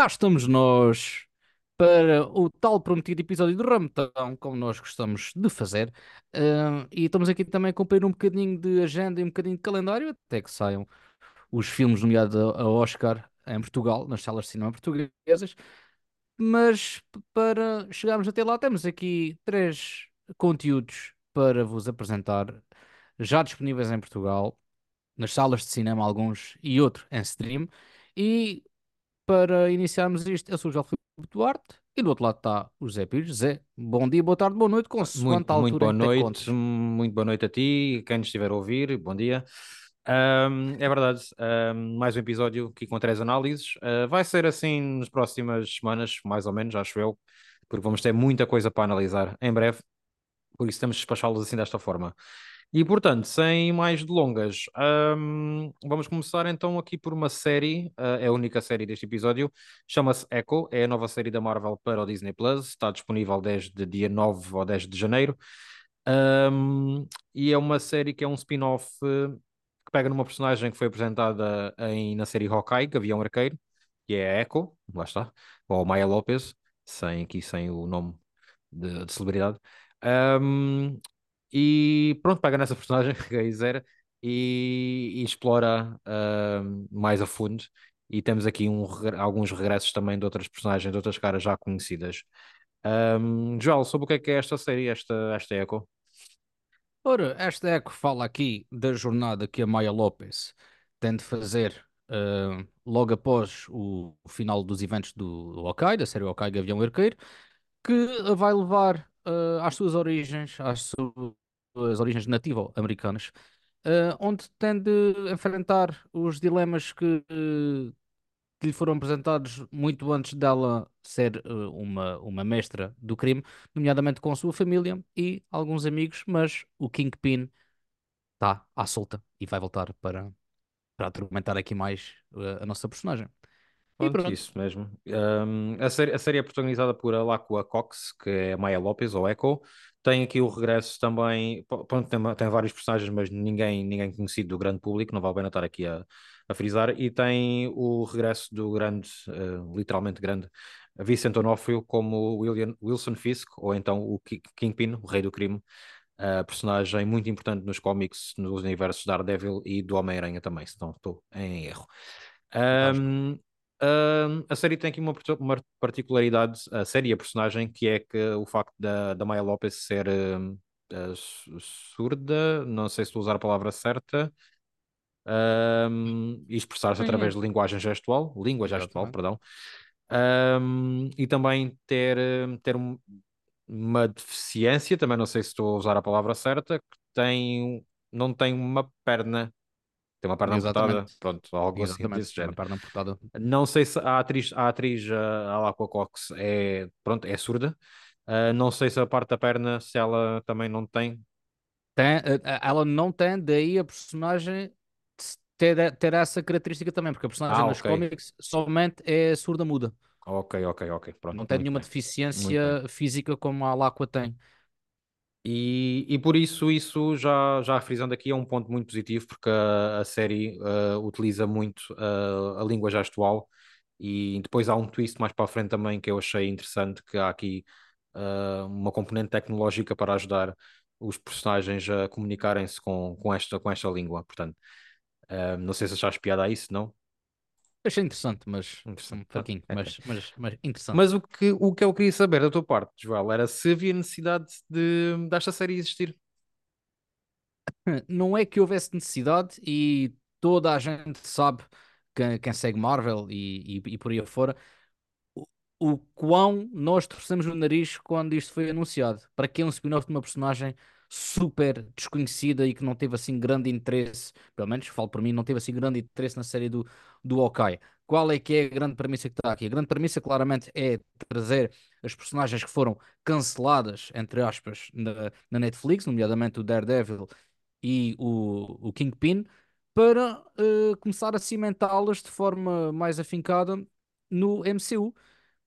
cá estamos nós para o tal prometido episódio do Rametão, como nós gostamos de fazer. Ah, e estamos aqui também a cumprir um bocadinho de agenda e um bocadinho de calendário, até que saiam os filmes nomeados a Oscar em Portugal, nas salas de cinema portuguesas. Mas para chegarmos até lá, temos aqui três conteúdos para vos apresentar, já disponíveis em Portugal, nas salas de cinema, alguns e outro em stream. E para iniciarmos isto, eu sou o João Filipe Duarte e do outro lado está o José Pires. Zé, bom dia, boa tarde, boa noite, consoante Muito, muito boa noite, muito boa noite a ti, quem nos estiver a ouvir, bom dia. Ahm, é verdade, ahm, mais um episódio aqui com três análises. Ah, vai ser assim nas próximas semanas, mais ou menos, acho eu, porque vamos ter muita coisa para analisar em breve, por isso temos de despachá-los assim desta forma. E portanto, sem mais delongas, ahm, vamos começar então aqui por uma série, ah, é a única série deste episódio, chama-se Echo, é a nova série da Marvel para o Disney Plus, está disponível desde dia 9 ou 10 de janeiro. Um, e é uma série que é um spin-off eh, que pega numa personagem que foi apresentada em, na série Hawkeye, Gavião Arqueiro, que é a Echo, lá está, ou Maya Lopez, sem, aqui sem o nome de, de celebridade. Um, e pronto, pega nessa personagem, Isera, e, e explora um, mais a fundo. E temos aqui um alguns regressos também de outras personagens, de outras caras já conhecidas. Um, Joel, sobre o que é que é esta série, esta, esta Echo? Ora, esta Eco fala aqui da jornada que a Maya Lopes tem de fazer ah, logo após o, o final dos eventos do, do Hawkeye, da série Hawkeye Gavião Arqueiro, que a vai levar ah, às suas origens, às suas origens nativo-americanas, ah, onde tem de enfrentar os dilemas que, eh, que lhe foram apresentados muito antes dela ser eh, uma, uma mestra do crime, nomeadamente com a sua família e alguns amigos, mas o Kingpin está à solta e vai voltar para, para atormentar aqui mais a nossa personagem. Pronto, pronto, isso mesmo. Um, a série, a série é protagonizada por Alakua Cox, que é Maya Lopes, ou Echo. Tem aqui o regresso também. Pronto, tem, tem vários personagens, mas ninguém, ninguém conhecido do grande público, não vale a pena estar aqui a, a frisar. E tem o regresso do grande, eh, literalmente grande, Vincent Onofrio, como William, Wilson Fisk, ou então o Ki- Kingpin, o rei do crime. Uh, personagem muito importante nos cómics, nos universos Daredevil e do Homem-Aranha também, se não estou em erro. Um, um, a série tem aqui uma, uma particularidade, a série e a personagem, que é que o facto da, da Maya Lopez ser uh, su- surda, não sei se estou a usar a palavra certa, e expressar-se Sim, através de linguagem gestual, língua gestual, exatamente. perdão, e também ter, ter um- uma deficiência, também não sei se estou a usar a palavra certa, que tem, não tem uma perna, tem uma perna amputada, Exatamente. pronto, algo assim desse género. perna amputada. Não sei se a atriz, a atriz a Alakua Cox é, pronto, é surda. Uh, não sei se a parte da perna, se ela também não tem. Tem, eh, eh, ela não tem, daí a personagem ter, ter essa característica também, porque a personagem Ah, nos ok. cómics somente é surda-muda. Ok, ok, ok. Pronto, Não tem nenhuma bem. Deficiência física como a Alakua tem. E, e por isso, isso já, já frisando aqui, é um ponto muito positivo, porque a, a série uh, utiliza muito uh, a língua gestual e depois há um twist mais para a frente também que eu achei interessante, que há aqui uh, uma componente tecnológica para ajudar os personagens a comunicarem-se com, com, esta, com esta língua. Portanto, não sei se achaste piada a isso, não? Achei interessante, mas Interessante. um Pronto. fraquinho, É, é. mas, mas, mas interessante. Mas o que, o que eu queria saber da tua parte, Joel, era se havia necessidade de, desta série existir. Não é que houvesse necessidade e toda a gente sabe, quem, quem segue Marvel e, e, e por aí afora, o, o quão nós torcemos o nariz quando isto foi anunciado. Para que é um spin-off de uma personagem super desconhecida e que não teve assim grande interesse, pelo menos falo por mim, não teve assim grande interesse na série do, do Hawkeye. Qual é que é a grande premissa que está aqui? A grande premissa claramente é trazer as personagens que foram canceladas, entre aspas, na, na Netflix, nomeadamente o Daredevil e o, o Kingpin, para eh, começar a cimentá-las de forma mais afincada no MCU.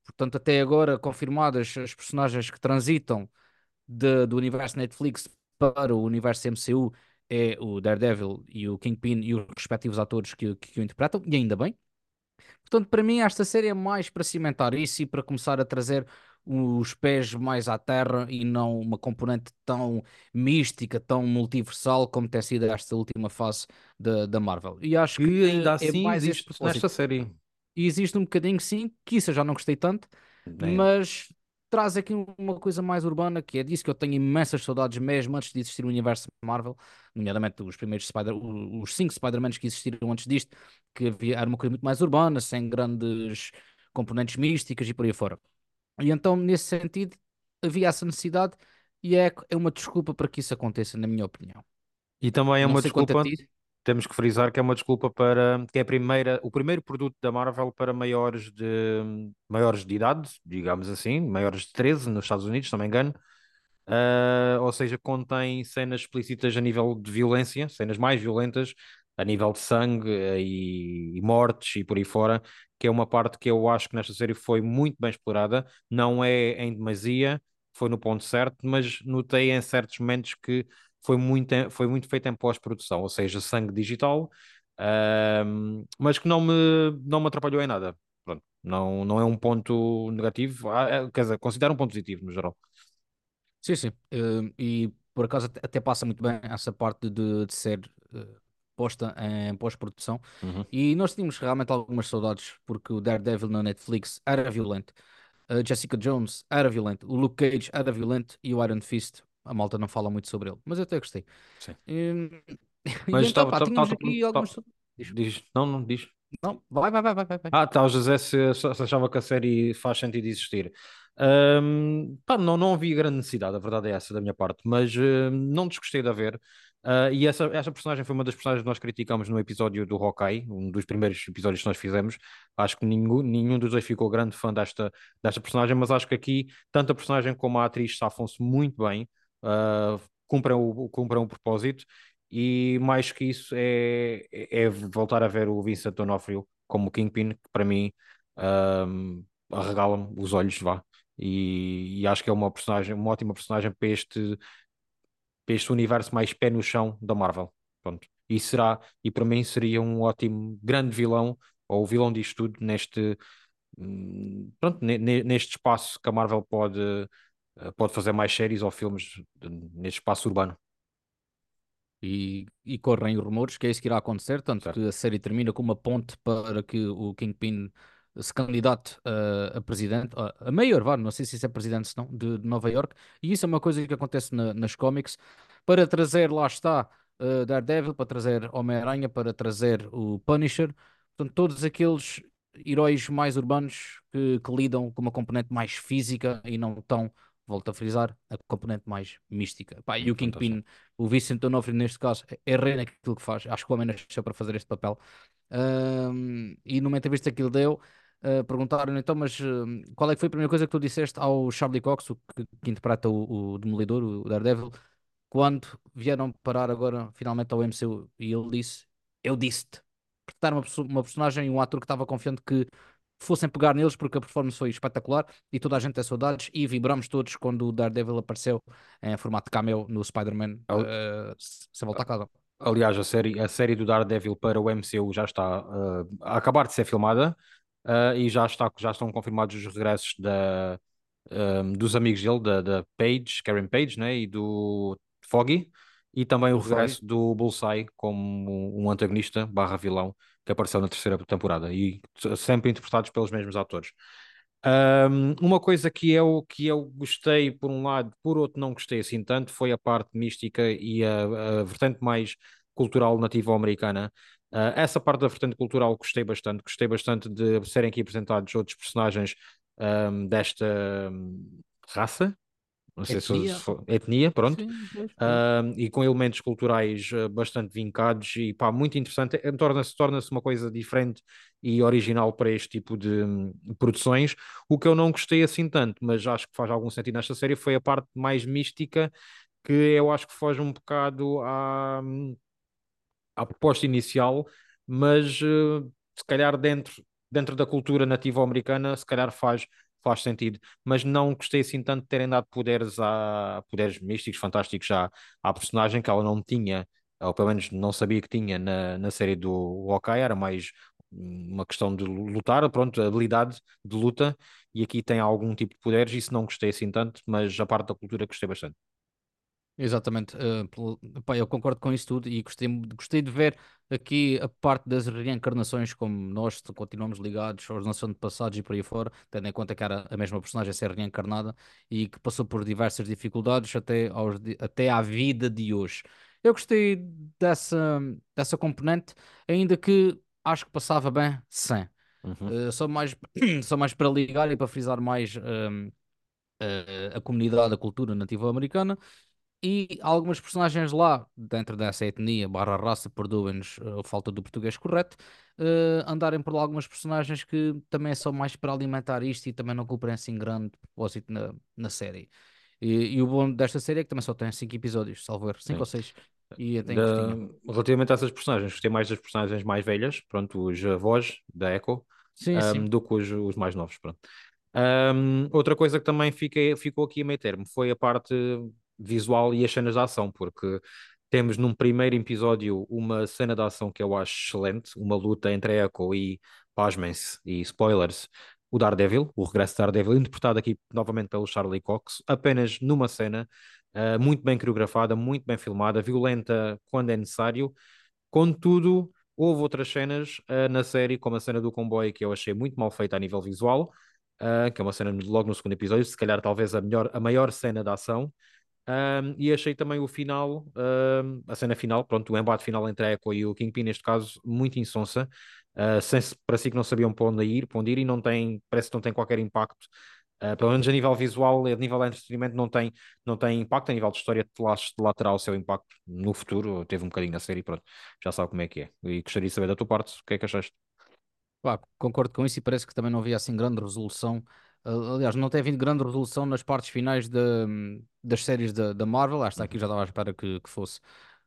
Portanto, até agora confirmadas as personagens que transitam de- do universo Netflix para o universo MCU é o Daredevil e o Kingpin e os respectivos atores que, que o interpretam, e ainda bem. Portanto, para mim, esta série é mais para cimentar isso e para começar a trazer os pés mais à terra e não uma componente tão mística, tão multiversal como tem sido esta última fase da, da Marvel. E acho que, que ainda é assim mais existe nesta série. E existe um bocadinho, sim, que isso eu já não gostei tanto, Nem- mas traz aqui uma coisa mais urbana, que é disso que eu tenho imensas saudades mesmo antes de existir o universo Marvel, nomeadamente os primeiros Spider, os cinco Spider-Mans que existiram antes disto, que havia, era uma coisa muito mais urbana, sem grandes componentes místicas e por aí fora. E então, nesse sentido, havia essa necessidade e é, é uma desculpa para que isso aconteça, na minha opinião. E também é Não uma desculpa, ti. Temos que frisar que é uma desculpa para que é a primeira, o primeiro produto da Marvel para maiores de maiores de idade, digamos assim, maiores de 13 nos Estados Unidos, se não me engano. Uh, ou seja, contém cenas explícitas a nível de violência, cenas mais violentas, a nível de sangue eh, e, e mortes e por aí fora, que é uma parte que eu acho que nesta série foi muito bem explorada. Não é em demasia, foi no ponto certo, mas notei em certos momentos que foi muito, foi muito feito em pós-produção, ou seja, sangue digital, mas que não me, não me atrapalhou em nada. Pronto, não, não é um ponto negativo, ah, é, quer dizer, considero um ponto positivo no geral. Sim, sim. Eh, e por acaso até passa muito bem essa parte de, de ser eh, posta em pós-produção. Uhum, E nós tínhamos realmente algumas saudades, porque o Daredevil na Netflix era violento, a Jessica Jones era violento, o Luke Cage era violento e o Iron Fist, a malta não fala muito sobre ele, mas eu até gostei. sim. E, e Mas então, estava. pá, aqui Diz. Diz, não, não, diz. Não, vai, vai, vai, vai, vai. Ah, tá, o José se, se achava que a série faz sentido existir. Ahm, pá, não, não havia grande necessidade, a verdade é essa da minha parte, mas ahm, não desgostei de a ver. Ah, e essa, essa personagem foi uma das personagens que nós criticamos no episódio do Hawkeye, um dos primeiros episódios que nós fizemos. Acho que nenhum, nenhum dos dois ficou grande fã desta, desta personagem, mas acho que aqui, tanto a personagem como a atriz safam-se muito bem, ah, cumprem o, cumprem o propósito. E mais que isso é, é é voltar a ver o Vincent D'Onofrio como Kingpin, que para mim um, arregala-me os olhos, vá. E, e acho que é uma personagem, uma ótima personagem para este, para este universo mais pé no chão da Marvel. Pronto. E será, e para mim seria um ótimo grande vilão, ou vilão disto tudo, neste, hum, pronto, ne- ne- neste espaço que a Marvel pode, pode fazer mais séries ou filmes neste espaço urbano. E, e correm rumores que é isso que irá acontecer, tanto Certo. que a série termina com uma ponte para que o Kingpin se candidate a, a presidente, a, a mayor, vá, não sei se isso é presidente se não, de, de Nova York, e isso é uma coisa que acontece na- nas cómics, para trazer, lá está, uh, Daredevil, para trazer Homem-Aranha, para trazer o Punisher, portanto, todos aqueles heróis mais urbanos que, que lidam com uma componente mais física e não tão, volto a frisar, a componente mais mística. Pá, e o. Kingpin o Vicente D'Onofrio, neste caso, é é rei naquilo que faz. Acho que o homem nasceu para fazer este papel. Ahm, e numa entrevista que ele deu, ah, perguntaram então, mas hum, qual é que foi a primeira coisa que tu disseste ao Charlie Cox, o que, que interpreta o, o Demolidor, o Daredevil, quando vieram parar agora finalmente ao MCU? E ele disse: Eu disse-te. Porque era uma, uma personagem e um ator que estava confiante que fossem pegar neles porque a performance foi espetacular e toda a gente tem saudades e vibramos todos quando o Daredevil apareceu em formato de cameo no Spider-Man Al- eh, sem voltar a casa. Aliás, a série, a série do Daredevil para o MCU já está uh, a acabar de ser filmada uh, e já, está, já estão confirmados os regressos da, um, dos amigos dele, da, da Page, Karen Page, né, e do Foggy, e também o Foggy. regresso do Bullseye como um antagonista barra vilão que apareceu na terceira temporada e sempre interpretados pelos mesmos atores. Um, uma coisa que eu, que eu gostei por um lado, por outro não gostei assim tanto, foi a parte mística e a, a vertente mais cultural nativo-americana. Uh, essa parte da vertente cultural gostei bastante, gostei bastante de serem aqui apresentados outros personagens um, desta um, raça, não sei se- Etnia. se for- etnia, pronto, Sim, um, e com elementos culturais uh, bastante vincados e pá, muito interessante. Eh, Torna-se torna-se uma coisa diferente e original para este tipo de hum, produções. O que eu não gostei assim tanto, mas acho que faz algum sentido nesta série, foi a parte mais mística que eu acho que foge um bocado à, hum, à proposta inicial, mas uh, se calhar dentro, dentro da cultura nativa-americana, se calhar faz, faz sentido. Mas não gostei assim tanto de terem dado poderes, a, poderes místicos, fantásticos à, à personagem que ela não tinha, ou pelo menos não sabia que tinha na, na série do Hawkeye, era mais uma questão de lutar, pronto, habilidade de luta, e aqui tem algum tipo de poderes, isso não gostei assim tanto, mas a parte da cultura gostei bastante. Exatamente, eh, pelo- pá, eu concordo com isso tudo e gostei, gostei de ver aqui a parte das reencarnações, como nós continuamos ligados aos nossos antepassados e por aí fora, tendo em conta que era a mesma personagem a ser reencarnada e que passou por diversas dificuldades até, aos, até à vida de hoje. Eu gostei dessa, dessa componente, ainda que acho que passava bem sem. Uhum, Eh, só mais, só mais para ligar e para frisar mais ehm, eh, a comunidade, a cultura nativa americana e algumas personagens lá, dentro dessa etnia barra raça, perdoem-nos eh, a falta do português correto, eh, andarem por lá algumas personagens que também são mais para alimentar isto e também não cumprem assim grande propósito na, na série. E, e o bom desta série é que também só tem 5 episódios, salvo erro, 5 sim. ou 6, e tem Da- relativamente a essas personagens, gostei mais das personagens mais velhas, pronto, os avós da Echo, Sim, um, sim. do que os, os mais novos, pronto. Um, outra coisa que também fiquei, ficou aqui a meio termo foi a parte visual e as cenas de ação, porque temos num primeiro episódio uma cena de ação que eu acho excelente, uma luta entre Echo e, pasmem-se, e spoilers, o Daredevil, o regresso de Daredevil, interpretado aqui novamente pelo Charlie Cox, apenas numa cena, uh, muito bem coreografada, muito bem filmada, violenta quando é necessário, contudo, houve outras cenas uh, na série, como a cena do comboio, que eu achei muito mal feita a nível visual, uh, que é uma cena logo no segundo episódio, se calhar talvez a, melhor, a maior cena da ação, um, e achei também o final, um, a cena final, pronto, o embate final entre a Echo e o Kingpin, neste caso, muito insonsa. Uh, sem, si que não sabiam para onde ir, para onde ir e não tem, parece que não tem qualquer impacto. Uh, pelo menos a nível visual, a nível de entretenimento, não tem, não tem impacto. A nível de história, lá terá o seu impacto no futuro. Teve um bocadinho na série, pronto, já sabe como é que é. E gostaria de saber da tua parte, o que é que achaste? Concordo com isso e parece que também não havia assim grande resolução. Uh, aliás, não tem havido grande resolução nas partes finais da- das séries da, da Marvel. Acho que aqui Uhum. já estava à espera que, que fosse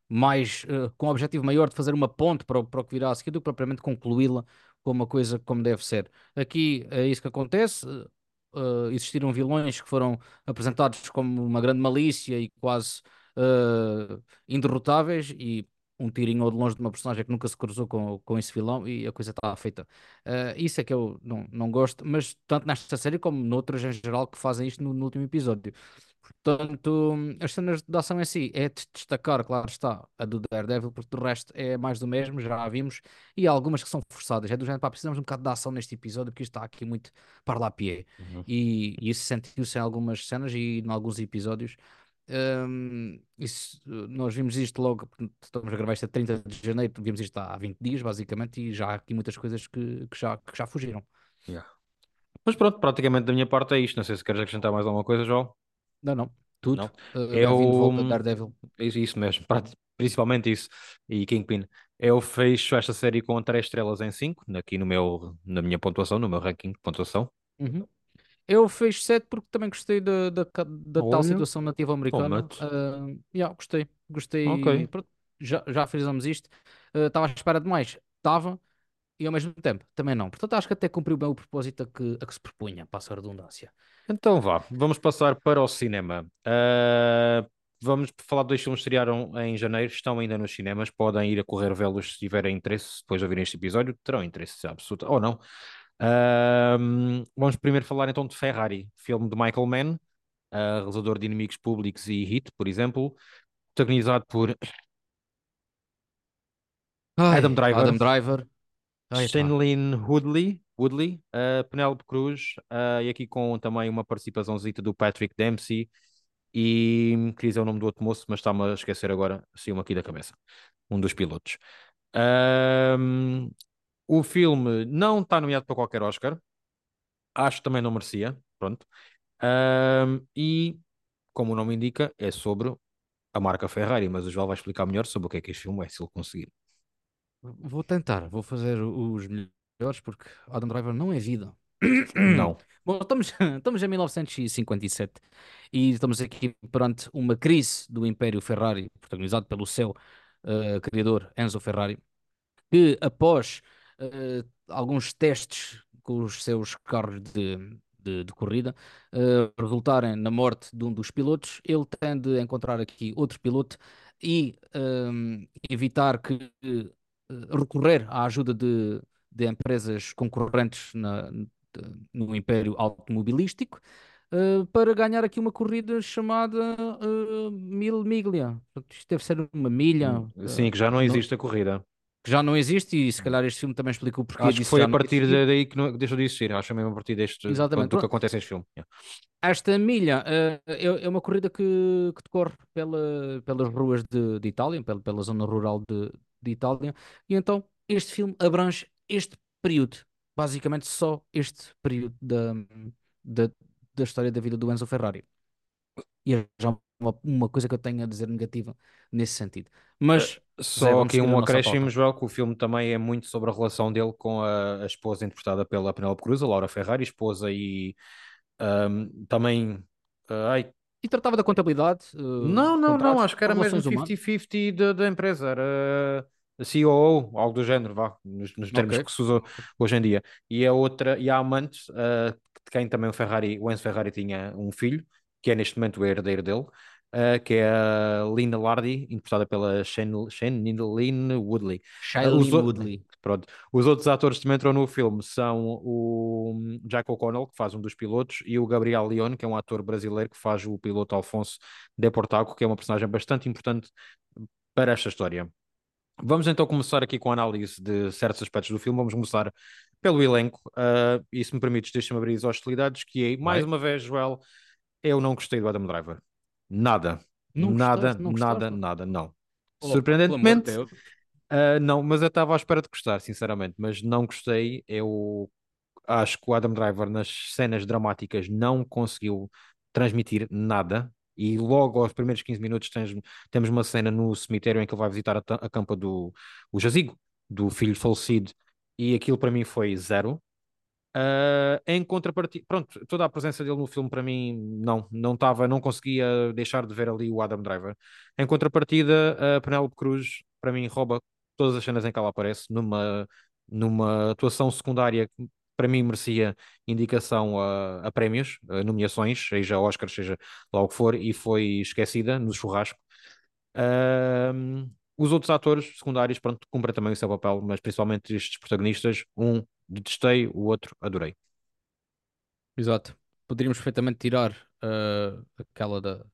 mais uh, com o objetivo maior de fazer uma ponte para, o- para o que virá a seguir do que propriamente concluí-la com uma coisa como deve ser. Aqui é isso que acontece. Uh, existiram vilões que foram apresentados como uma grande malícia e quase uh, inderrotáveis e um tirinho ou de longe de uma personagem que nunca se cruzou com, com esse vilão e a coisa está feita. Uh, isso é que eu não, não gosto, mas tanto nesta série como noutras em geral que fazem isto no, no último episódio. Portanto, as cenas de ação em si é de destacar, claro está, a do Daredevil, porque do resto é mais do mesmo, já a vimos, e há algumas que são forçadas. É do género, pá, precisamos um bocado de ação neste episódio, porque isto está aqui muito para lá pé. Uhum. E, e isso sentiu-se em algumas cenas e em alguns episódios. Um, isso, nós vimos isto logo, estamos a gravar isto a 30 de janeiro, vimos isto há 20 dias, basicamente, e já há aqui muitas coisas que, que já, que já fugiram. Yeah. Mas pronto, praticamente da minha parte é isto. Não sei se queres acrescentar mais alguma coisa, João. Não, não, tudo. Não. Uh, Eu. Bem-vindo de volta, Daredevil. Isso, isso mesmo, principalmente isso. E Kingpin. Eu fecho esta série com 3 estrelas em 5, aqui no meu, na minha pontuação, no meu ranking de pontuação. Uhum. Eu fiz 7 porque também gostei da, da, da tal situação nativa americana. Uh, yeah, gostei, gostei. Ok. Pronto, já, já fizemos isto. Uh, Estava à espera de mais. Estava, e ao mesmo tempo também não. Portanto, acho que até cumpriu bem o propósito a que, a que se propunha, passa a redundância. Então vá, vamos passar para o cinema. Ah, vamos falar de dois filmes que estrearam em janeiro, estão ainda nos cinemas, podem ir a correr vê-los se tiverem interesse, depois de ouvirem este episódio, terão interesse absoluto, ou não. Vamos primeiro falar então de Ferrari, filme de Michael Mann, ah, realizador de Inimigos Públicos e Hit, por exemplo, protagonizado por Adam Ai, Driver, Adam Driver. Ai. Shailene Woodley, Woodley uh, Penélope Cruz, uh, e aqui com também uma participaçãozita do Patrick Dempsey, e queria dizer o nome do outro moço, mas está-me a esquecer agora, saiu-me aqui da cabeça, um dos pilotos. Um, o filme não está nomeado para qualquer Oscar, acho que também não merecia, pronto. Um, e, como o nome indica, é sobre a marca Ferrari, mas o João vai explicar melhor sobre o que é que este filme é, se ele conseguir. Vou tentar, vou fazer os melhores porque Adam Driver não é vida. Não. Bom, estamos, estamos em 1957 e estamos aqui perante uma crise do Império Ferrari, protagonizado pelo seu eh, criador Enzo Ferrari, que após eh, alguns testes com os seus carros de, de, de corrida eh, resultarem na morte de um dos pilotos, ele tem de encontrar aqui outro piloto e ehm, evitar que eh, recorrer à ajuda de, de empresas concorrentes na- no império automobilístico eh, para ganhar aqui uma corrida chamada eh, Mil Miglia. Isto deve ser uma milha, Hum, eh, Sim, que já não não- existe a corrida. Que já não existe e se calhar este filme também explica o porquê Acho que foi a partir daí que, não, deixou de existir. Acho mesmo a partir deste, Exatamente. do que acontece neste filme. Esta milha eh, é, é uma corrida que, que decorre pela, pelas ruas de, de Itália, pela, pela zona rural de, de Itália, e então este filme abrange este período, basicamente só este período da, da, da história da vida do Enzo Ferrari. E é já uma, uma coisa que eu tenho a dizer negativa nesse sentido. Mas, Só Zé, vamos aqui um acréscimo. Joel, que o filme também é muito sobre a relação dele com a, a esposa interpretada pela Penélope Cruz, a Laura Ferrari, esposa e ahm, também. ah, ai, E tratava da contabilidade, eh, não, não, não, acho que era mesmo relações humanas. 50-50 da, empresa, era a COO, algo do género, vá, nos, nos termos Ok. que se usa hoje em dia. E a outra, e a amante, ah, de quem também o Ferrari, o Enzo Ferrari tinha um filho, que é neste momento o herdeiro dele, ah, que é a Lina Lardi, interpretada pela Shane, Shane Lynn Woodley. Ah, Shailene o- Woodley. Pronto. Os outros atores que também entram no filme são o Jack O'Connell, que faz um dos pilotos, e o Gabriel Leone, que é um ator brasileiro que faz o piloto Alfonso de Portago, que é uma personagem bastante importante para esta história. Vamos então começar aqui com a análise de certos aspectos do filme. Vamos começar pelo elenco. ah, e se me permites, deixa-me abrir as hostilidades, que é, mais Vai. uma vez, Joel, eu não gostei do Adam Driver. Nada. Não nada, gostaste? Não nada, gostaste? nada, não. Oh, Surpreendentemente, ah, não, mas eu estava à espera de gostar, sinceramente, mas não gostei. Eu acho que o Adam Driver nas cenas dramáticas não conseguiu transmitir nada. E logo aos primeiros 15 minutos tens- temos uma cena no cemitério em que ele vai visitar a, a campa do o jazigo do filho falecido e aquilo para mim foi zero. Ah, em contrapartida, pronto, toda a presença dele no filme para mim não, não estava, não conseguia deixar de ver ali o Adam Driver. Em contrapartida, a Penélope Cruz para mim rouba todas as cenas em que ela aparece numa, numa atuação secundária que para mim merecia indicação a, a prémios, a nomeações, seja Oscars, seja lá o que for, e foi esquecida no churrasco. Ahm, os outros atores secundários, pronto, cumprem também o seu papel, mas principalmente estes protagonistas, um detestei, o outro adorei. Exato. Poderíamos perfeitamente tirar ah, aquela da.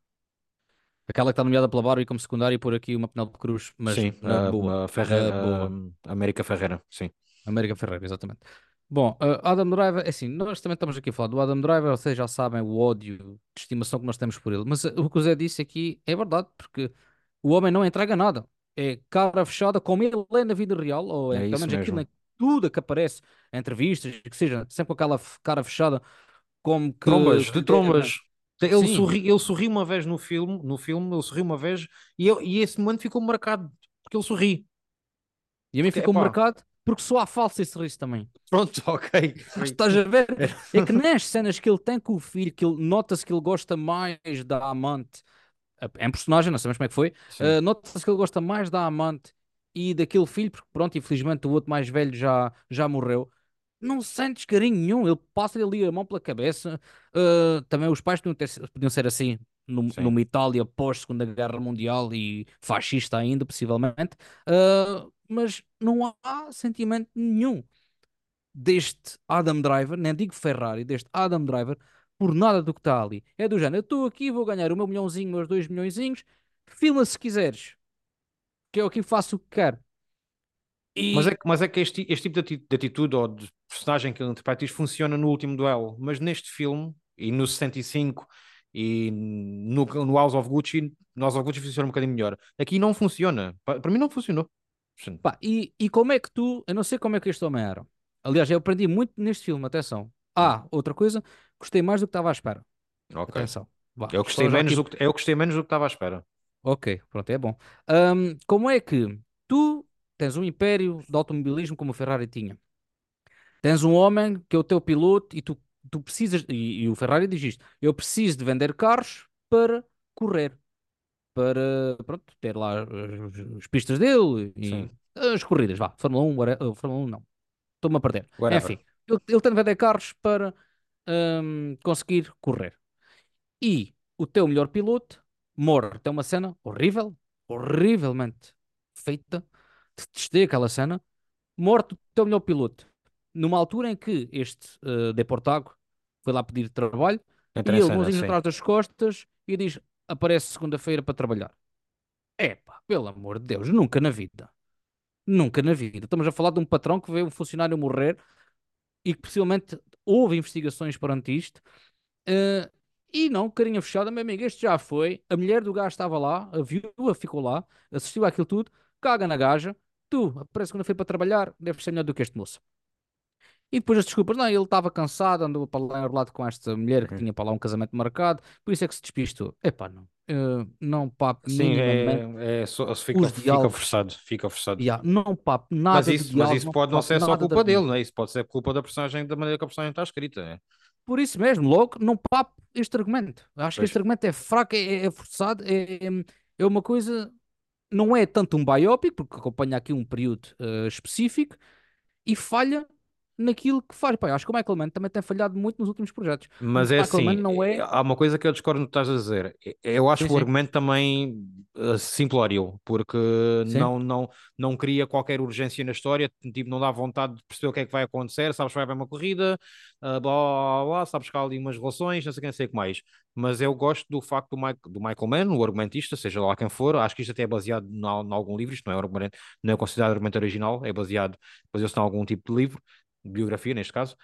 Aquela que está nomeada pela Barbie como secundária e pôr aqui uma Penélope Cruz, mas Sim, a, boa. a Ferreira, Na boa. a América Ferreira, sim. América Ferreira, exatamente. Bom, Adam Driver, é assim, nós também estamos aqui a falar do Adam Driver, vocês já sabem o ódio de estimação que nós temos por ele, mas o que o Zé disse aqui é verdade, porque o homem não entrega nada. É cara fechada como ele é na vida real, ou é, É pelo menos aquilo tudo que aparece, em entrevistas, que seja, sempre com aquela cara fechada, como que, Trombas, de que- trombas. Ele Sim. sorri, ele sorri uma vez no filme, no filme, ele sorriu uma vez e, eu, e esse momento ficou marcado porque ele sorri. E a mim ficou epá. marcado porque só há falso esse sorriso também. Pronto, ok. Estás a ver? É que nas cenas que ele tem com o filho, que ele nota-se que ele gosta mais da amante, é um personagem, não sabemos como é que foi, uh, nota-se que ele gosta mais da amante e daquele filho, porque pronto, infelizmente o outro mais velho já, já morreu. Não sentes carinho nenhum, ele passa-lhe ali a mão pela cabeça. Uh, também os pais podiam, ter- podiam ser assim num- Sim. numa Itália pós-Segunda Guerra Mundial e fascista ainda, possivelmente. Uh, mas não há sentimento nenhum deste Adam Driver, nem digo Ferrari, deste Adam Driver, por nada do que está ali. É do género, eu estou aqui, vou ganhar o meu milhãozinho, meus dois milhõezinhos, filma se quiseres, que é que faço o que quero. E Mas é, que- mas é que este, este tipo de ati- de atitude ou de personagem que ele interpreta isto funciona no último duelo, mas neste filme e no 65 e no, no House of Gucci, no House of Gucci funciona um bocadinho melhor. Aqui não funciona. Pa- Para mim não funcionou. Pá, e, e como é que tu, eu não sei como é que este homem era. Aliás, eu aprendi muito neste filme, atenção. Ah, outra coisa, gostei mais do que estava à espera. Ok. Atenção. Vá, Eu gostei, menos aqui- do que, eu gostei menos do que estava à espera. Ok, pronto, é bom. Ahm, como é que tu tens um império de automobilismo como o Ferrari tinha? Tens um homem que é o teu piloto e tu, tu precisas, e, e o Ferrari diz isto, eu preciso de vender carros para correr, para pronto, ter lá as, as pistas dele e Sim. as corridas, vá, Fórmula 1, whate- uh, Fórmula 1 não, estou-me a perder. Whatever. Enfim, ele, ele tem de vender carros para ahm, conseguir correr. E o teu melhor piloto morre. Tem uma cena horrível, horrivelmente feita. Detestei aquela cena. Morte o teu melhor piloto. numa altura em que este uh, Deportago foi lá pedir trabalho e ele, sim. atrás das costas, e diz: aparece segunda-feira para trabalhar. Epá, pelo amor de Deus, nunca na vida. Nunca na vida. Estamos a falar de um patrão que vê um funcionário morrer e que possivelmente houve investigações perante isto. Uh, e não, carinha fechada, meu amigo, este já foi. A mulher do gajo estava lá, a viúva ficou lá, assistiu àquilo tudo, caga na gaja. Tu, parece que quando foi para trabalhar, deve ser melhor do que este moço. E depois as desculpas, não, ele estava cansado, andou para lá enrolado com esta mulher que tinha para lá um casamento marcado, por isso é que se despistou. Epá, não. Uh, não papo Sim, é, é, só- fica, fica forçado, fica forçado. Yeah, não papo Mas nada de isso, mas isso não pode não ser só culpa dele, não é? Isso pode ser culpa da personagem, da maneira que a personagem está escrita, né? Por isso mesmo, logo, não papo este argumento. Acho que Pois. este argumento é fraco, é, é forçado, é, é uma coisa. Não é tanto um biopic, porque acompanha aqui um período eh, específico e falha naquilo que faz. Pá, eu acho que o Michael Mann também tem falhado muito nos últimos projetos. O Mas é Michael assim, não é- é. há uma coisa que eu discordo no que estás a dizer. É- Eu acho Sim, que o sim, argumento também uh, simplório, porque sim. não, não, não cria qualquer urgência na história, tipo, não dá vontade de perceber o que é que vai acontecer, sabes que vai haver uma corrida, uh, blá, blá, blá, sabes que há ali umas relações, não sei quem, sei o que mais. Mas eu gosto do facto do, Mike, do Michael Mann, o argumentista, seja lá quem for, acho que isto até é baseado em algum livro, isto não é, argumento, não é considerado argumento original, é baseado, baseou-se em algum tipo de livro, biografia neste caso.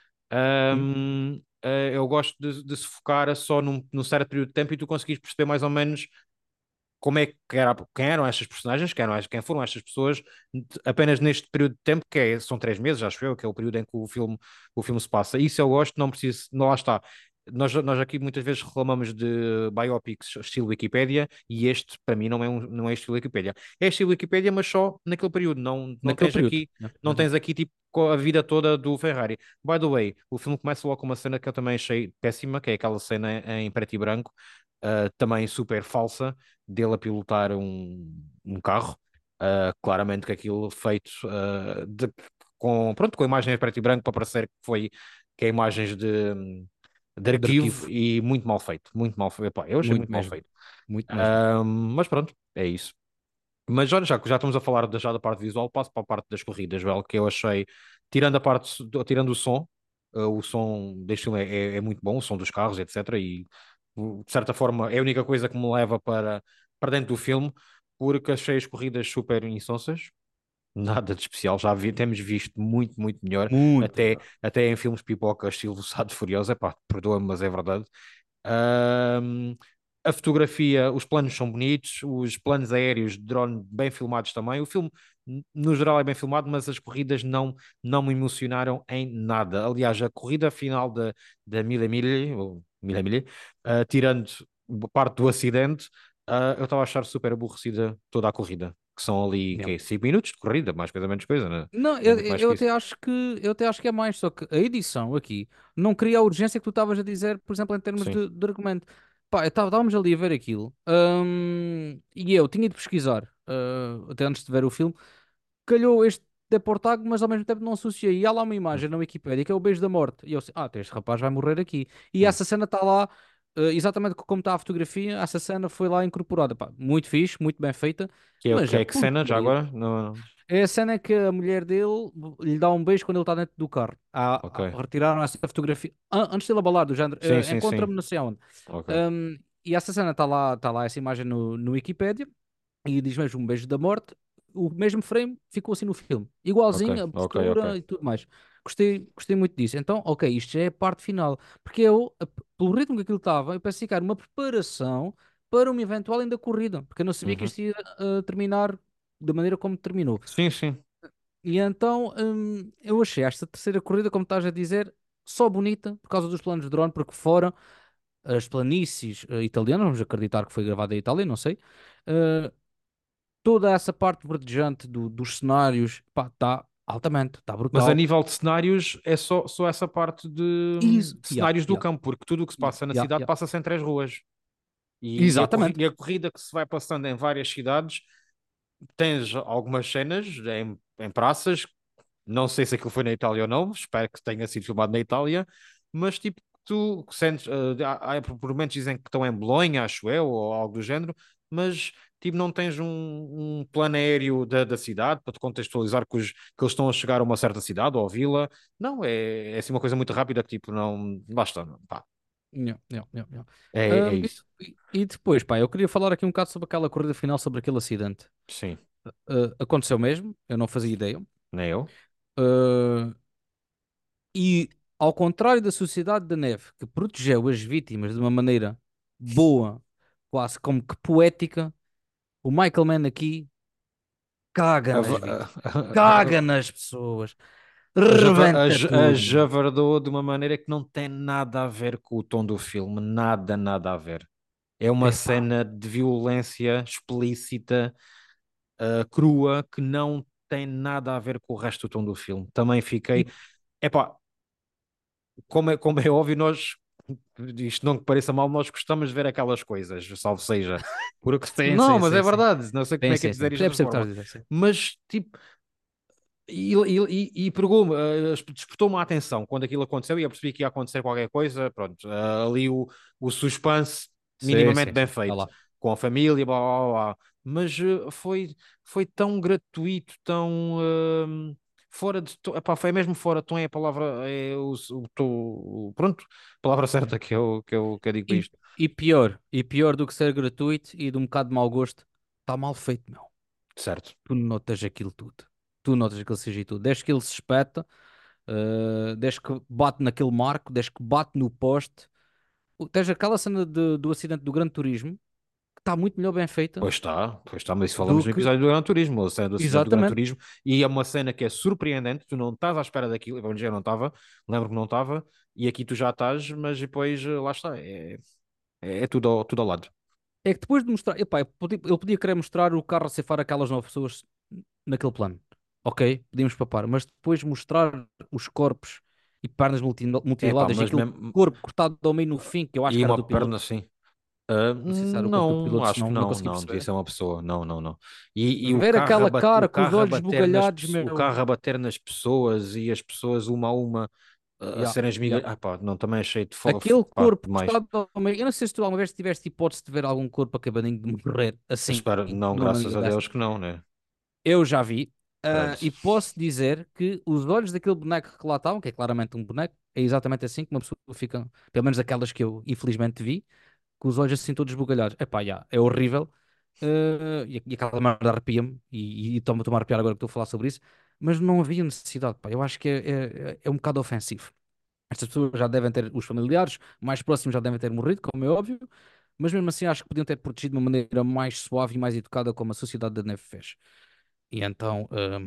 Hum, Ahm, eh, eu gosto de, de se focar só num, num certo período de tempo e tu conseguires perceber mais ou menos como é que era, quem eram estas personagens, quem, eram, quem foram estas pessoas, apenas neste período de tempo, que é- são três meses, acho eu, que é o período em que o filme, o filme se passa. Isso eu gosto, não preciso, não lá está. Nós, nós aqui muitas vezes reclamamos de biopics estilo Wikipédia e este, para mim, não é, um, não é estilo Wikipédia. É estilo Wikipédia, mas só naquele período. Não, não naquele tens período. aqui não uhum. tens aqui tipo a vida toda do Ferrari. By the way, o filme começa logo com uma cena que eu também achei péssima, que é aquela cena em preto e branco, uh, também super falsa, dele a pilotar um, um carro. Uh, claramente que aquilo feito uh, de- com, pronto, com imagens preto e branco para parecer que foi que é imagens de, de De arquivo arquivo. e muito mal feito. Muito mal feito. Epá, eu achei Muito muito mal feito. Muito mas pronto, é isso. Mas olha, já que já estamos a falar da, já da parte visual, passo para a parte das corridas, velho, que eu achei, tirando a parte, tirando o som, uh, o som deste filme é, é- é muito bom, o som dos carros, etc. E de certa forma é a única coisa que me leva para, para dentro do filme, porque achei as corridas super insonsas, nada de especial, já vi, temos visto muito, muito melhor, Muito até, melhor. até em filmes pipoca, estilo Velocidade Furiosa, epá, perdoa-me, mas é verdade. Ahm, a fotografia, os planos são bonitos, os planos aéreos de drone bem filmados também. O filme, no geral, é bem filmado, mas as corridas não, não me emocionaram em nada. Aliás, a corrida final da, da Mille ou Mille Miglia, ah, tirando parte do acidente, ah, eu estava a achar super aborrecida toda a corrida. Que são ali, Yeah. que 5 minutos de corrida, mais coisa, menos coisa, né? Não, É eu, mais eu isso. até acho que eu até acho que é mais, só que a edição aqui não cria a urgência que tu estavas a dizer, por exemplo, em termos de, de argumento. Pá, eu estávamos ali a ver aquilo, hum, e eu tinha de pesquisar, ah, até antes de ver o filme, calhou este Deportago, mas ao mesmo tempo não associei. E há lá uma Hum, imagem na Wikipédia que é o beijo da morte. E eu assim, ah, este rapaz vai morrer aqui. E hum. essa cena está lá, exatamente como está a fotografia, essa cena foi lá incorporada. Pá, muito fixe, muito bem feita, Que é, mas que a é que cena, já agora? Não, não. É a cena que a mulher dele lhe dá um beijo quando ele está dentro do carro. Há- Ok. há- retiraram essa fotografia an- antes dele abalar, do género. Eh, sim, Encontra-me não sei aonde. Ok. Um, e essa cena está lá, está lá essa imagem no, no Wikipedia e diz mesmo um beijo da morte. O mesmo frame ficou assim no filme, igualzinho, a ok, postura e tudo mais. Gostei, gostei muito disso. Então, ok, isto já é a parte final, porque eu, a- pelo ritmo que aquilo estava, eu pensei que era uma preparação para uma eventual ainda corrida, porque eu não sabia que Uhum. isto ia eh, terminar da maneira como terminou. Sim, sim. E então hum, eu achei esta terceira corrida, como estás a dizer, só bonita por causa dos planos de drone, porque fora as planícies eh, italianas, vamos acreditar que foi gravada em Itália, não sei. eh, toda essa parte verdejante do- dos cenários, está altamente, está Mas a brutal. nível de cenários é só, só essa parte de, Isso, de yeah, cenários do yeah, campo, porque tudo o que se passa na yeah, cidade passa-se em três ruas. E, Exatamente. e a corrida que se vai passando em várias cidades, tens algumas cenas em, em praças, não sei se aquilo foi na Itália ou não, espero que tenha sido filmado na Itália, mas tipo, tu sentes, eh, há, há por momentos dizem que estão em Bolonha, acho eu, ou algo do género, mas tipo, não tens um, um plano aéreo da, da cidade para te contextualizar que, os, que eles estão a chegar a uma certa cidade ou vila. Não, é, é assim uma coisa muito rápida que tipo, não. Basta, pá. Yeah, yeah, yeah. É, é Um, isso. e, e depois, pá, eu queria falar aqui um bocado sobre aquela corrida final, sobre aquele acidente. Sim, Uh, aconteceu mesmo, eu não fazia ideia. nem eu. Uh, e ao contrário da Sociedade da Neve, que protegeu as vítimas de uma maneira boa, quase como que poética, o Michael Mann aqui caga nas caga nas pessoas, a javardou de uma maneira que não tem nada a ver com o tom do filme, nada, nada a ver. É uma Epá. cena de violência explícita, uh, crua, que não tem nada a ver com o resto do tom do filme. Também fiquei. Epá, como é, como é óbvio, nós. Isto não que pareça mal, nós gostamos de ver aquelas coisas, salvo seja. Porque... Sim, não, sim, mas sim, é sim. verdade, não sei como é que é dizer isto o forma. dizer. Mas tipo, e, e, e, pegou-me, eh, despertou-me a atenção quando aquilo aconteceu e eu percebi que ia acontecer qualquer coisa. Pronto, eh, ali o, o suspense minimamente bem feito, lá. com a família, blá blá blá. Mas eh, foi, foi tão gratuito, tão ehm, fora de tom. Epá, foi mesmo fora de tom, é a palavra, é o, o, tom- pronto, a palavra certa que eu, que eu, que eu digo para E, isto. e pior, e pior do que ser gratuito e de um bocado de mau gosto, está mal feito, meu. Certo. Tu notas aquilo tudo. Tu notas aquele CGI tudo. Desde que ele se espeta, uh, desde que bate naquele marco, desde que bate no poste. O- Tens aquela cena de- do acidente do Gran Turismo, está muito melhor bem feita Pois está, pois está, mas isso falamos no que. episódio do Gran Turismo, a cena do do Gran. Turismo, e é uma cena que é surpreendente, tu não estás à espera daquilo, vamos dizer, eu não estava, lembro que não estava, e aqui tu já estás, mas depois eh, lá está, é, é, é tudo, ao, tudo ao lado. É que depois de mostrar. Epá, ele podia, ele podia querer mostrar o carro a ceifar aquelas nove pessoas naquele plano. Ok, podíamos papar. Mas depois mostrar os corpos e pernas multi- É pá, mutiladas e aquele mesmo, corpo cortado ao meio no fim, que eu acho e que era uma do piloto. perna assim, Ah, Não sei se era o não, piloto, acho senão que não não, consegui não, devia ser uma pessoa, não, não, não. E, e Ver a aquela cara com os a olhos nas, bugalhados, pesso- o carro a bater nas pessoas e as pessoas uma a uma a, a Ya, serem esmigalhadas, ah pá, não, também achei de fo- Aquele pá, corpo. Eu não sei se tu alguma vez tiveste hipótese de ver algum corpo acabadinho de morrer assim, Espero, não, graças a. Deus que não, né? Eu já vi. Pronto. e posso dizer que os olhos daquele boneco que lá estavam, que é claramente um boneco, é exatamente assim que uma pessoa fica, pelo menos aquelas que eu infelizmente vi, com os olhos assim todos bugalhados. Epá, já, é horrível. ah, e, e aquela merda arrepia-me e, e estou-me a arrepiar agora que estou a falar sobre isso, mas não havia necessidade, pá. Eu acho que é, é, é um bocado ofensivo. Estas pessoas já devem ter, os familiares mais próximos já devem ter morrido, como é óbvio, mas mesmo assim acho que podiam ter protegido de uma maneira mais suave e mais educada, como a Sociedade da Neve fez. E então, é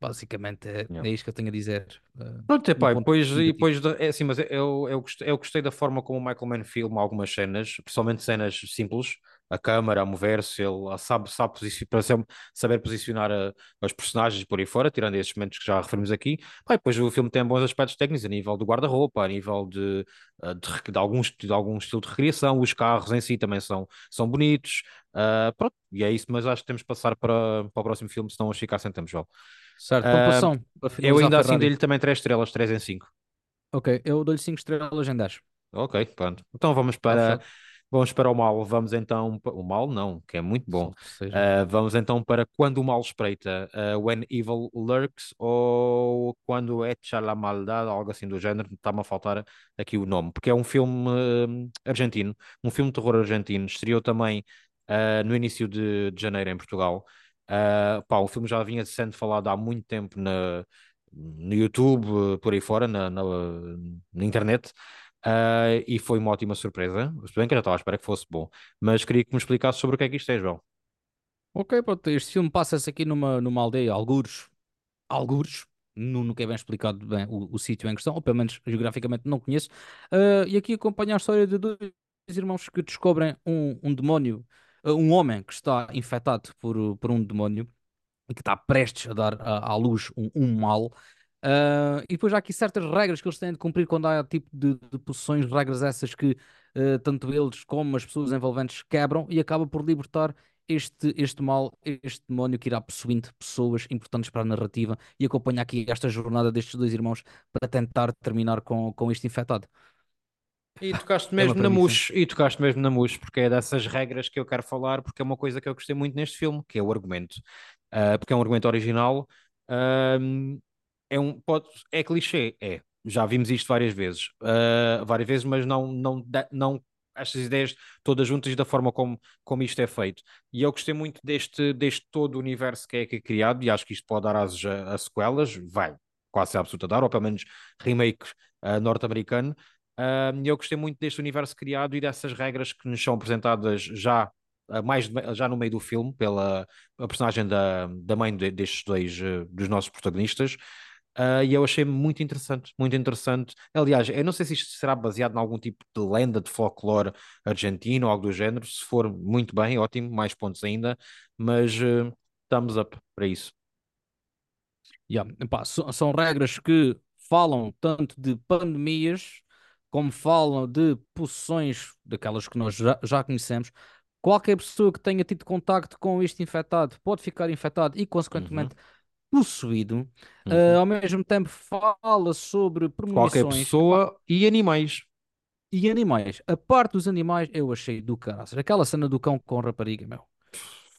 basicamente, é, Yeah. é isto que eu tenho a dizer. uh, Pronto, epá, ponto depois, e depois de- é assim, mas eu, eu, gostei, eu gostei da forma como o Michael Mann filma algumas cenas, principalmente cenas simples, a câmara a mover-se, ele sabe, sabe posici- para ser- saber posicionar a- os personagens por aí fora, tirando esses momentos que já referimos aqui. Pá, depois o filme tem bons aspectos técnicos a nível do guarda-roupa, a nível de, de, de algum, esti- de algum estilo de recriação, os carros em si também são, são bonitos. Ah, pronto, e é isso, mas acho que temos que passar para, para o próximo filme, senão ficar sem tempo, João. Certo, Ah, pontuação, para eu finalizar ainda assim dei-lhe também 3 estrelas, 3 em 5. Ok, eu dou-lhe 5 estrelas em 10. Ok, pronto. Então vamos para, vamos para o mal. Vamos então. O mal não, que é muito bom. Ah, vamos então para Quando o Mal Espreita, ah, When Evil Lurks, ou Quando Echa la Maldade, algo assim do género. Está-me a faltar aqui o nome, porque é um filme ah, argentino, um filme de terror argentino. Estreou também ah, no início de, de janeiro em Portugal. Ah, pá, o filme já vinha sendo falado há muito tempo na, no YouTube, por aí fora, na, na, na internet. Ah, e foi uma ótima surpresa. Se bem que já estava à espera que fosse bom, mas queria que me explicasse sobre o que é que isto é, João. Ok, pronto, este filme passa-se aqui numa, numa aldeia, algures, algures, nu- nunca é bem explicado bem o, o sítio em questão, ou pelo menos geograficamente não conheço, Ah, e aqui acompanha a história de dois irmãos que descobrem um, um demónio, um homem que está infectado por, por um demónio e que está prestes a dar à, à luz um, um mal. Ah, e depois há aqui certas regras que eles têm de cumprir quando há tipo de, de regras essas que ah, tanto eles como as pessoas envolventes quebram e acaba por libertar este, este mal, este demónio que irá possuindo pessoas importantes para a narrativa e acompanha aqui esta jornada destes dois irmãos para tentar terminar com, com este infectado. E tocaste É mesmo na premissa. mousse, e tocaste mesmo na mousse, porque é dessas regras que eu quero falar, porque é uma coisa que eu gostei muito neste filme, que é o argumento. Ah, porque é um argumento original, ahm, é um, pode, é clichê, é. Já vimos isto várias vezes, ah, várias vezes, mas não, não, não estas ideias todas juntas da forma como, como isto é feito. E eu gostei muito deste, deste todo o universo que é, que é criado, e acho que isto pode dar asas a, a sequelas, vai, quase absoluta dar, ou pelo menos remake ah, norte-americano. Eu gostei muito deste universo criado e dessas regras que nos são apresentadas já, ah, mais já no meio do filme, pela a personagem da, da mãe de- destes dois, eh, dos nossos protagonistas. Ah, e eu achei muito interessante, muito interessante. Aliás, eu não sei se isto será baseado em algum tipo de lenda de folclore argentino ou algo do género. Se for, muito bem, ótimo, mais pontos ainda. Mas eh, thumbs up para isso. Yeah. Epá, so- são regras que falam tanto de pandemias como falam de possessões, daquelas que nós já, já conhecemos. Qualquer pessoa que tenha tido contacto com este infectado pode ficar infectado e, Uhum, consequentemente, possuído. Ah, uhum. ao mesmo tempo, fala sobre Qualquer premonições epá, pessoa e animais. e animais. A parte dos animais eu achei do caraças. Aquela cena do cão com rapariga, meu.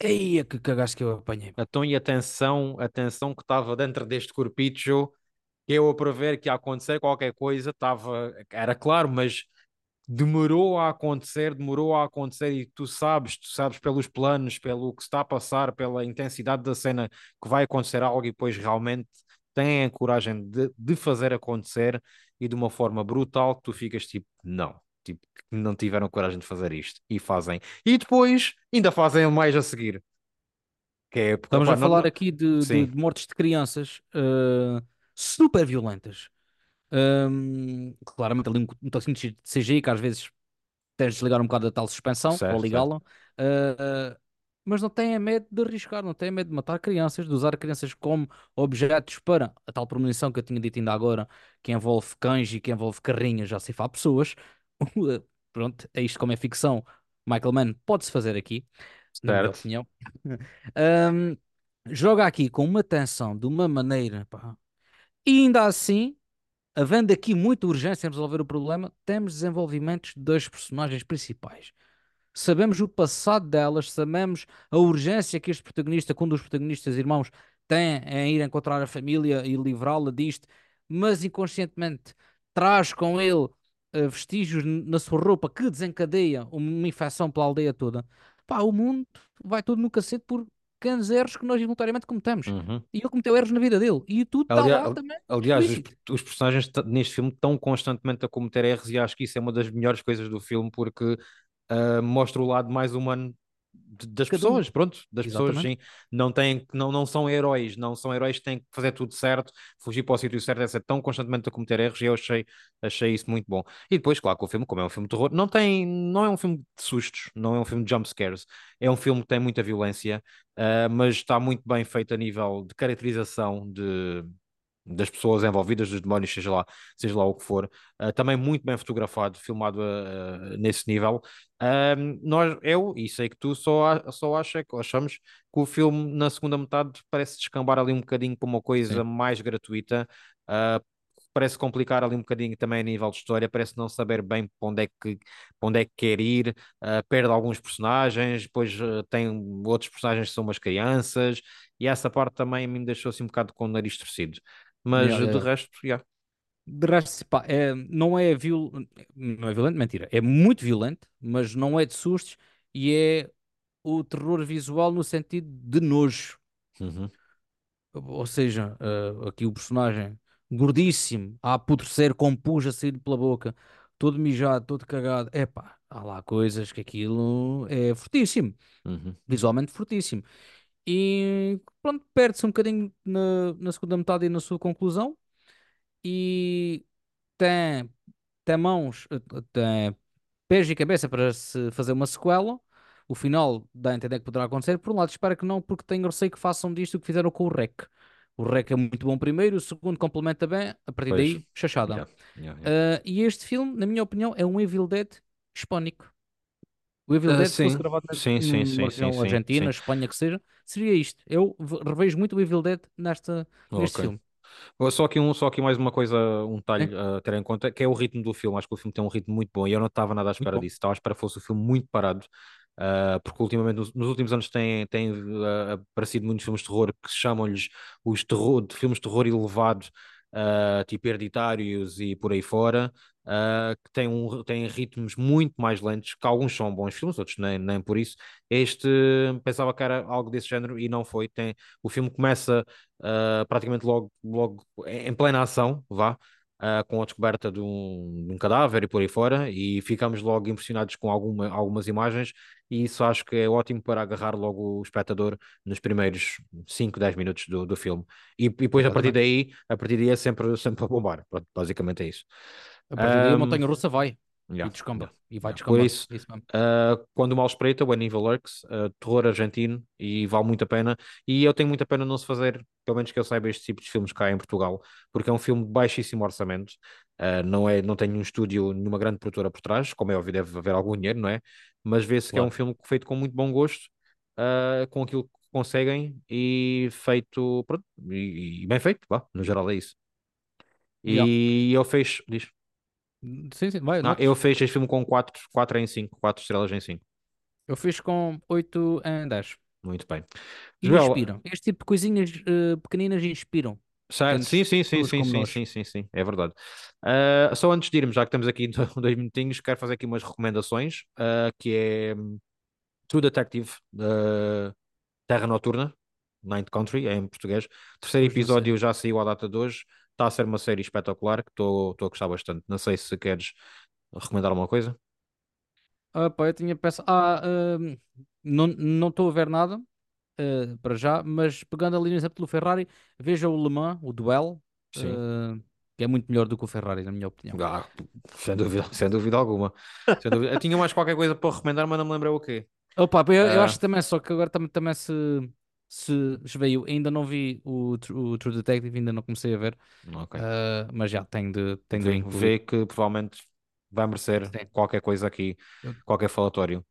Eia, que cagaço que eu apanhei. Então, e atenção, atenção que estava dentro deste corpicho, eu a prever que ia acontecer qualquer coisa, estava, era claro, mas demorou a acontecer, demorou a acontecer e tu sabes, tu sabes pelos planos, pelo que está a passar, pela intensidade da cena que vai acontecer algo e depois realmente têm a coragem de, de fazer acontecer e de uma forma brutal que tu ficas tipo, não, tipo, não tiveram coragem de fazer isto e fazem. E depois ainda fazem mais a seguir, que é porque, Estamos opá, a falar não- aqui de, de- de mortes de crianças ah, super violentas. Ahm, claramente ali um, um toquinho de CGI que às vezes tens de desligar um bocado da tal suspensão ou certo, certo, ligá-la. Ah, mas não têm medo de arriscar, não têm medo de matar crianças, de usar crianças como objetos para a tal premonição que eu tinha dito ainda agora, que envolve cães e que envolve carrinhas a ceifar pessoas. Pronto, é isto como é ficção. Michael Mann pode-se fazer aqui, na minha certo. opinião. Ahm, joga aqui com uma tensão de uma maneira, pá. E ainda assim, havendo aqui muita urgência em resolver o problema, temos desenvolvimentos das personagens principais. Sabemos o passado delas, sabemos a urgência que este protagonista, que um dos protagonistas irmãos, tem em ir encontrar a família e livrá-la disto, mas inconscientemente traz com ele eh, vestígios na sua roupa que desencadeia uma infecção pela aldeia toda. Pá, o mundo vai todo no cacete por pequenos erros que nós involuntariamente cometemos. Uhum. E ele cometeu erros na vida dele. E tudo está lá também aliás os, os personagens neste filme estão constantemente a cometer erros e acho que isso é uma das melhores coisas do filme porque ah, mostra o lado mais humano das Cada um. pessoas, pronto, das pessoas, Exatamente. sim, não têm, não, não são heróis, não são heróis que têm que fazer tudo certo, fugir para o sítio certo, é ser tão constantemente a cometer erros e eu achei, achei isso muito bom. E depois, claro, que o filme, como é um filme de terror, não tem, não é um filme de sustos, não é um filme de jump scares, é um filme que tem muita violência, ah, mas está muito bem feito a nível de caracterização de das pessoas envolvidas, dos demónios, seja lá, seja lá o que for. Uh, também muito bem fotografado, filmado uh, nesse nível. Um, nós, eu, e sei que tu só, só acha, achamos que o filme na segunda metade parece descambar ali um bocadinho para uma coisa Sim. mais gratuita. Uh, parece complicar ali um bocadinho também a nível de história, parece não saber bem para onde é que, onde é que quer ir, uh, perde alguns personagens, depois uh, tem outros personagens que são umas crianças, e essa parte também me deixou assim um bocado com o nariz torcido. Mas Yeah, yeah, de yeah. resto, já. De resto, pá, é, não é viol... não é violento, mentira. É muito violento, mas não é de sustos e é o terror visual no sentido de nojo. Uhum, Ou seja, eh, aqui o personagem gordíssimo, a apodrecer com pus a sair pela boca, todo mijado, todo cagado. Epá, há lá coisas que aquilo é fortíssimo, uhum. visualmente fortíssimo. E pronto, perde-se um bocadinho na, na segunda metade e na sua conclusão. E tem, tem mãos, eh, tem pés e cabeça para se fazer uma sequela. O final dá a entender que poderá acontecer. Por um lado, espero que não, porque tenho receio que façam disto o que fizeram com o REC. O REC é muito bom primeiro, o segundo complementa bem, a partir Pois, daí, chachada. já, já, já. Ah, e este filme, na minha opinião, é um Evil Dead hispânico. O Evil Ah, Dead, se fosse gravado na- sim, sim, numa sim, argentina, sim. Espanha, que seja, seria isto. Eu ve- revejo muito o Evil Dead nesta, neste Ok. filme. Só aqui, um, só aqui mais uma coisa, um detalhe Sim, a ter em conta, que é o ritmo do filme. Acho que o filme tem um ritmo muito bom e eu não estava nada à espera disso. Estava à espera que fosse o filme muito parado, ah, porque ultimamente, nos, nos últimos anos, têm, têm ah, aparecido muitos filmes de terror que chamam-lhes os terror, de filmes de terror elevado, ah, tipo Hereditários e por aí fora, ah, que têm, um, têm ritmos muito mais lentos, que alguns são bons filmes, outros nem, nem por isso. Este pensava que era algo desse género e não foi. Tem, o filme começa uh, praticamente logo, logo em plena ação, vá, uh, com a descoberta de um, de um, cadáver e por aí fora, e ficamos logo impressionados com alguma, algumas imagens, e isso acho que é ótimo para agarrar logo o espectador nos primeiros 5, 10 minutos do, do filme. E, e depois a partir daí, a partir daí é sempre, sempre a bombar, Pronto, basicamente é isso. A partir daí a Um, montanha-russa vai yeah, e descamba. yeah, E vai yeah. Por descambando. isso, É isso. Uh, quando o mal espreita, When Evil Lurks, uh, terror argentino e vale muito a pena. E eu tenho muita pena não se fazer, pelo menos que eu saiba, este tipo de filmes cá em Portugal, porque é um filme de baixíssimo orçamento. Uh, não, é, não tem nenhum estúdio, nenhuma grande produtora por trás, como é óbvio, deve haver algum dinheiro, não é? Mas vê-se que é um Claro. filme feito com muito bom gosto, com aquilo que conseguem e feito, pronto, e, e bem feito, vá, no geral é isso. Yeah. E eu fecho, diz. Sim, sim, vai, Não, eu fecho este filme com 4, 4 em 5, 4 estrelas em 5. Eu fiz com 8 em 10. Muito bem. E Joel, inspiram. Este tipo de coisinhas eh, pequeninas inspiram. certo, sim, sim, sim, sim, sim, sim, sim, sim, é verdade. Ah, só antes de irmos, já que temos aqui dois minutinhos, quero fazer aqui umas recomendações, ah, que é True Detective, da Terra Noturna, Ninth Country, é em português. Terceiro episódio já saiu à data de hoje, está a ser uma série espetacular, que estou a gostar bastante. Não sei se queres recomendar alguma coisa. Ah, pá, eu tinha pensado. Ah, hum, não não estou a ver nada eh, para já, mas pegando ali no exemplo do Ferrari, veja o Le Mans, o Duelo, Sim. eh, que é muito melhor do que o Ferrari, na minha opinião. Ah, sem dúvida, sem dúvida alguma. Sem dúvida. Eu tinha mais qualquer coisa para recomendar, mas não me lembro o quê. Opa, eu, eu acho Ah, que também, só que agora também, também se, se esveio. Ainda não vi o, o True Detective, ainda não comecei a ver, ok. ah, mas já tenho de, tenho de Vê, vê que provavelmente vai merecer Sim, qualquer coisa aqui, qualquer falatório.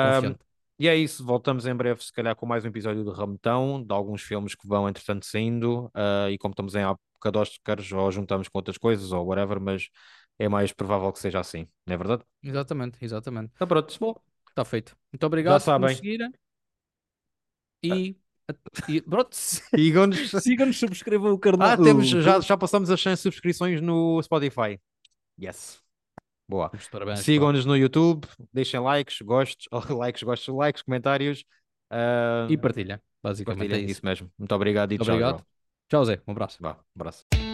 confiante. e é isso, voltamos em breve, se calhar, com mais um episódio de Rametão, de alguns filmes que vão, entretanto, saindo. ah, e como estamos em época de Oscars, ou juntamos com outras coisas, ou whatever, mas é mais provável que seja assim, não é verdade? Exatamente, exatamente. Então, pronto, Bom, está feito. Muito já obrigado por seguirem Ah, e, e pronto, Sigam-nos. sigam-nos, subscrevam o canal. Ah, temos, já, já passamos as 100 subscrições no Spotify. Yes. Boa. Sigam-nos no YouTube, deixem likes, gostos, likes, gostos, likes, comentários. ah, E partilha. Basicamente é partilhem, isso. isso mesmo. Muito obrigado e Muito tchau, obrigado. Tchau, Zé. Um abraço. Vá, abraço.